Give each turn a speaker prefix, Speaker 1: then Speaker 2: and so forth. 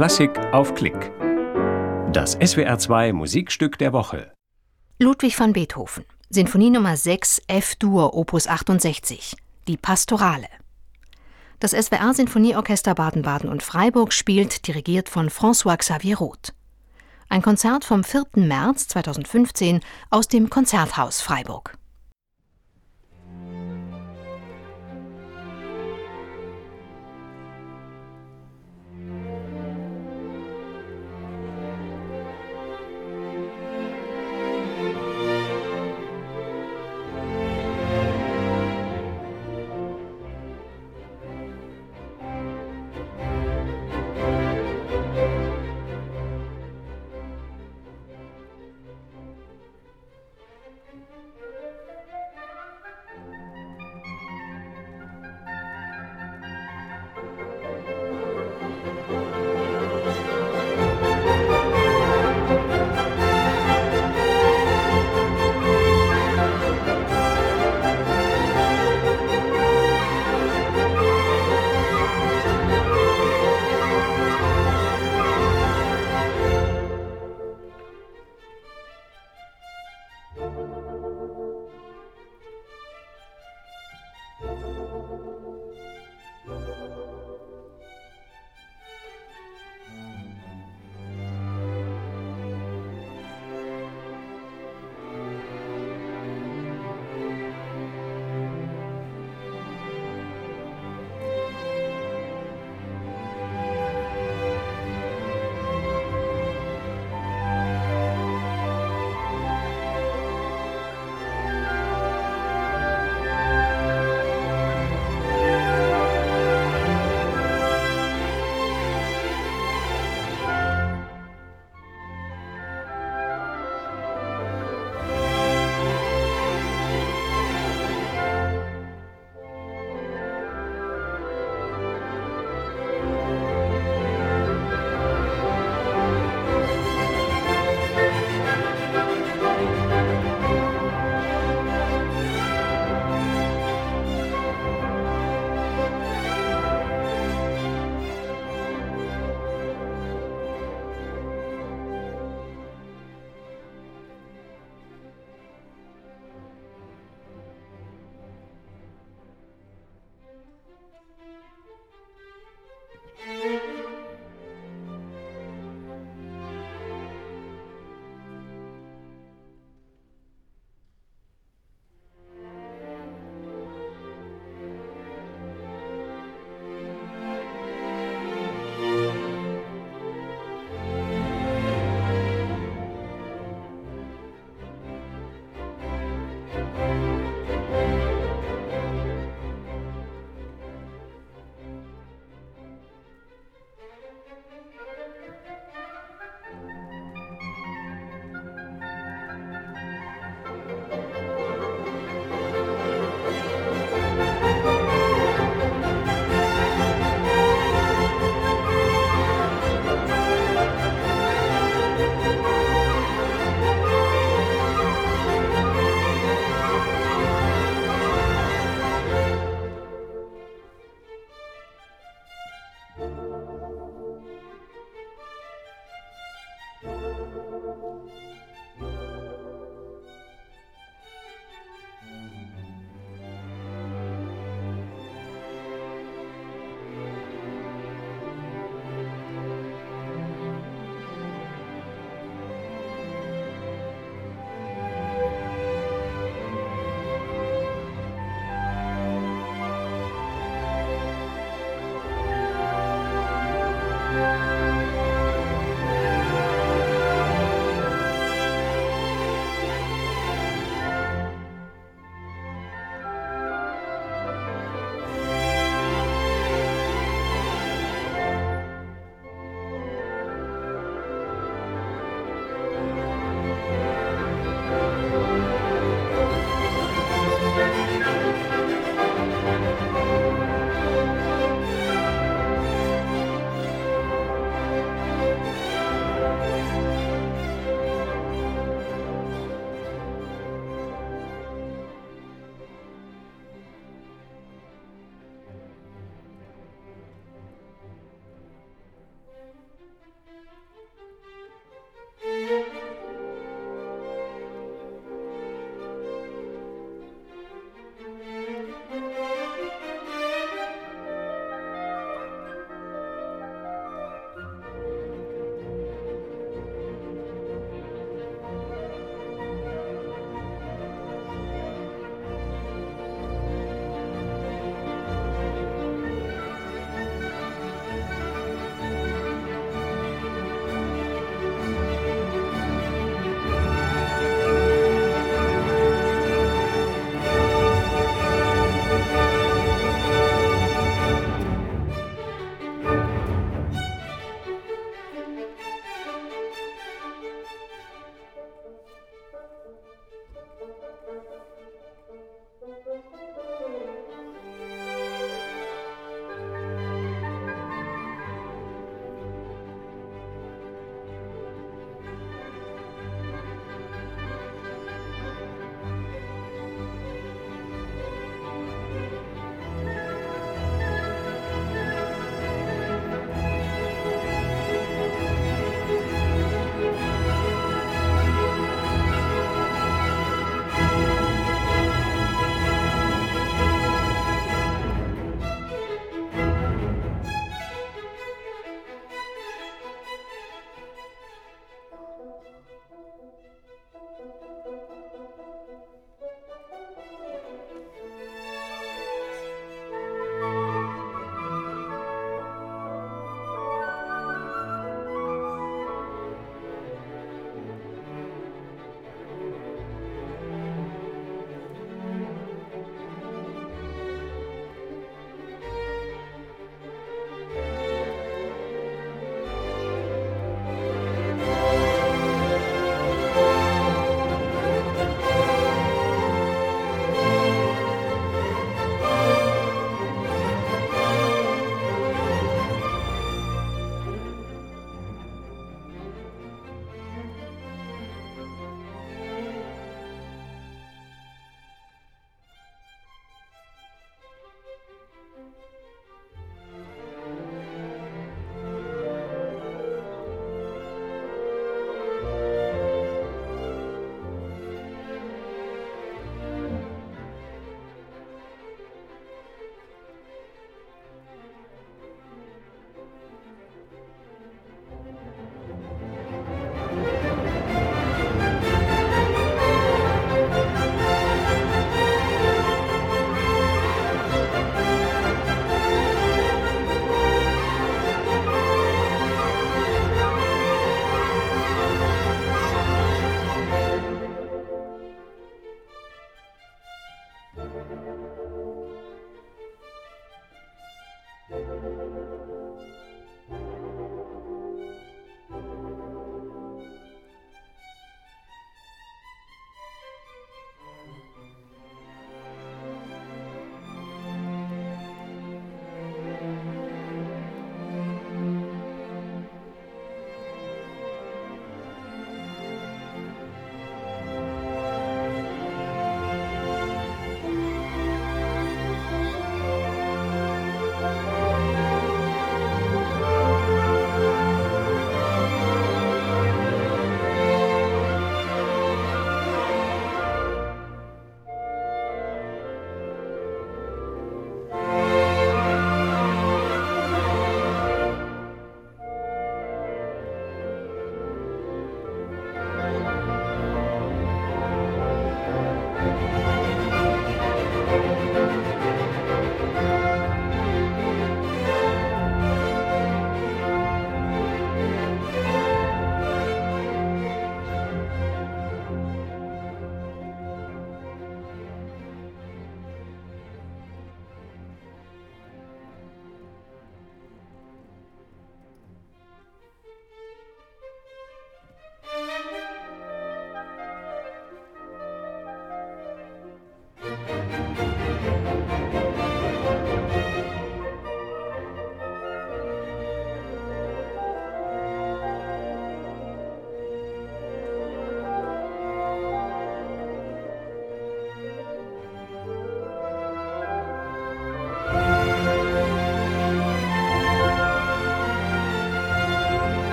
Speaker 1: Klassik auf Klick. Das SWR2 Musikstück der Woche.
Speaker 2: Ludwig van Beethoven, Sinfonie Nummer 6 F-Dur, Opus 68, die Pastorale. Das SWR Sinfonieorchester Baden-Baden und Freiburg spielt, dirigiert von François Xavier Roth. Ein Konzert vom 4. März 2015 aus dem Konzerthaus Freiburg.